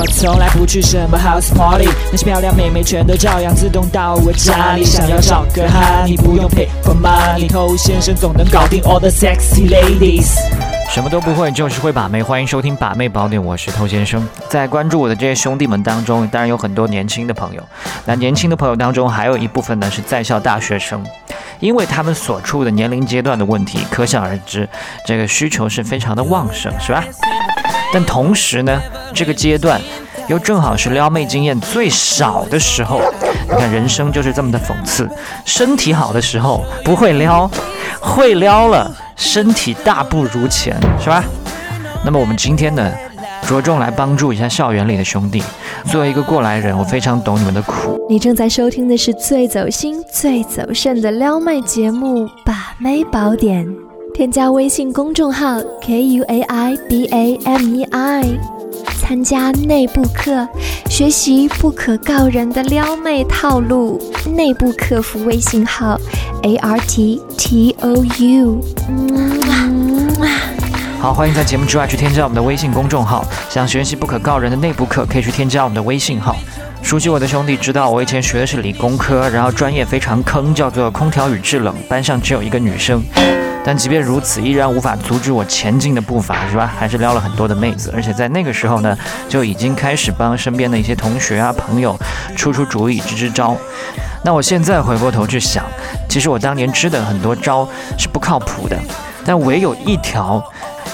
我从来不去什么 house party，那些漂亮妹妹全都照样自动到我家里。想要找个哈，你不用 pay for money，偷先生总能搞定 all the sexy ladies。什么都不会，就是会把妹。欢迎收听《把妹宝典》，我是偷先生。在关注我的这些兄弟们当中，当然有很多年轻的朋友。那年轻的朋友当中，还有一部分呢是在校大学生，因为他们所处的年龄阶段的问题，可想而知，这个需求是非常的旺盛，是吧？但同时呢，这个阶段又正好是撩妹经验最少的时候。你看，人生就是这么的讽刺。身体好的时候不会撩，会撩了。身体大不如前，是吧？那么我们今天呢，着重来帮助一下校园里的兄弟。作为一个过来人，我非常懂你们的苦。你正在收听的是最走心、最走肾的撩妹节目《把妹宝典》，添加微信公众号 k u a i b a m e i，参加内部课，学习不可告人的撩妹套路。内部客服微信号。A R T T O U，好，欢迎在节目之外去添加我们的微信公众号。想学习不可告人的内部课，可以去添加我们的微信号。熟悉我的兄弟知道，我以前学的是理工科，然后专业非常坑，叫做空调与制冷，班上只有一个女生。但即便如此，依然无法阻止我前进的步伐，是吧？还是撩了很多的妹子，而且在那个时候呢，就已经开始帮身边的一些同学啊、朋友出出主意、支支招。那我现在回过头去想，其实我当年支的很多招是不靠谱的，但唯有一条，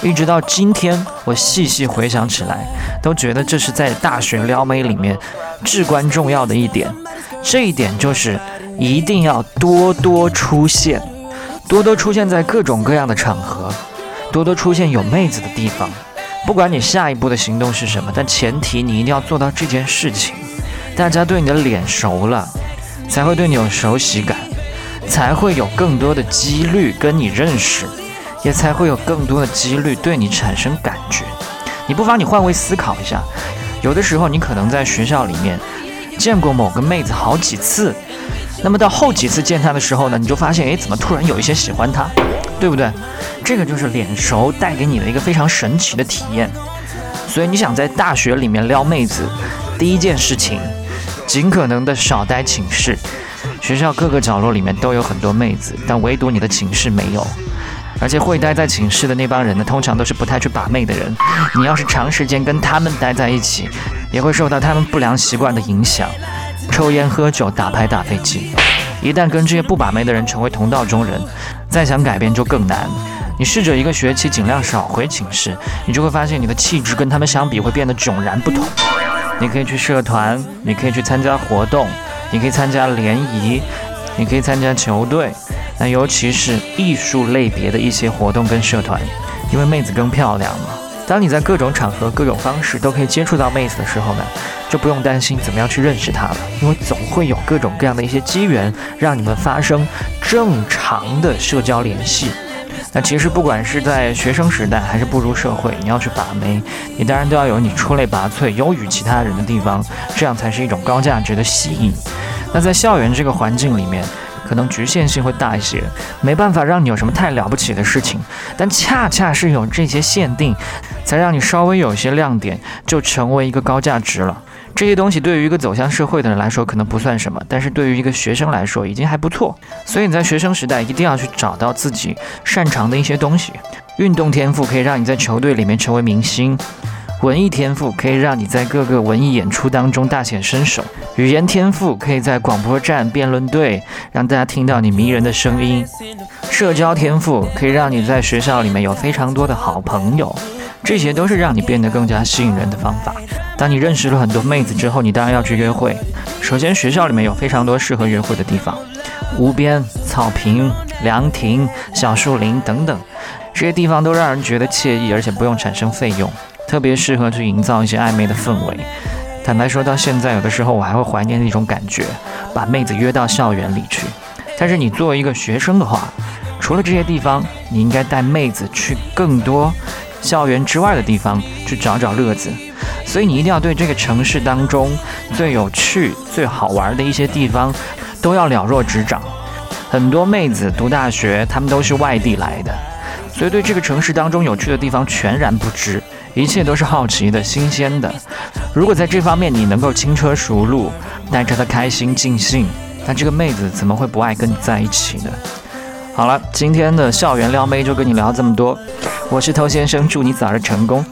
一直到今天，我细细回想起来，都觉得这是在大学撩妹里面至关重要的一点。这一点就是一定要多多出现，多多出现在各种各样的场合，多多出现有妹子的地方。不管你下一步的行动是什么，但前提你一定要做到这件事情。大家对你的脸熟了。才会对你有熟悉感，才会有更多的几率跟你认识，也才会有更多的几率对你产生感觉。你不妨你换位思考一下，有的时候你可能在学校里面见过某个妹子好几次，那么到后几次见他的时候呢，你就发现，哎，怎么突然有一些喜欢他，对不对？这个就是脸熟带给你的一个非常神奇的体验。所以你想在大学里面撩妹子，第一件事情。尽可能的少待寝室，学校各个角落里面都有很多妹子，但唯独你的寝室没有。而且会待在寝室的那帮人呢，通常都是不太去把妹的人。你要是长时间跟他们待在一起，也会受到他们不良习惯的影响，抽烟、喝酒、打牌、打飞机。一旦跟这些不把妹的人成为同道中人，再想改变就更难。你试着一个学期尽量少回寝室，你就会发现你的气质跟他们相比会变得迥然不同。你可以去社团，你可以去参加活动，你可以参加联谊，你可以参加球队，那尤其是艺术类别的一些活动跟社团，因为妹子更漂亮嘛。当你在各种场合、各种方式都可以接触到妹子的时候呢，就不用担心怎么样去认识她了，因为总会有各种各样的一些机缘，让你们发生正常的社交联系。那其实不管是在学生时代还是步入社会，你要去把妹，你当然都要有你出类拔萃、优于其他人的地方，这样才是一种高价值的吸引。那在校园这个环境里面，可能局限性会大一些，没办法让你有什么太了不起的事情，但恰恰是有这些限定，才让你稍微有一些亮点，就成为一个高价值了。这些东西对于一个走向社会的人来说可能不算什么，但是对于一个学生来说已经还不错。所以你在学生时代一定要去找到自己擅长的一些东西。运动天赋可以让你在球队里面成为明星，文艺天赋可以让你在各个文艺演出当中大显身手，语言天赋可以在广播站、辩论队让大家听到你迷人的声音，社交天赋可以让你在学校里面有非常多的好朋友。这些都是让你变得更加吸引人的方法。当你认识了很多妹子之后，你当然要去约会。首先，学校里面有非常多适合约会的地方，湖边、草坪、凉亭、小树林等等，这些地方都让人觉得惬意，而且不用产生费用，特别适合去营造一些暧昧的氛围。坦白说，到现在有的时候我还会怀念那种感觉，把妹子约到校园里去。但是你作为一个学生的话，除了这些地方，你应该带妹子去更多。校园之外的地方去找找乐子，所以你一定要对这个城市当中最有趣、最好玩的一些地方都要了若指掌。很多妹子读大学，她们都是外地来的，所以对这个城市当中有趣的地方全然不知，一切都是好奇的新鲜的。如果在这方面你能够轻车熟路，带着她开心尽兴，那这个妹子怎么会不爱跟你在一起呢？好了，今天的校园撩妹就跟你聊这么多，我是偷先生，祝你早日成功。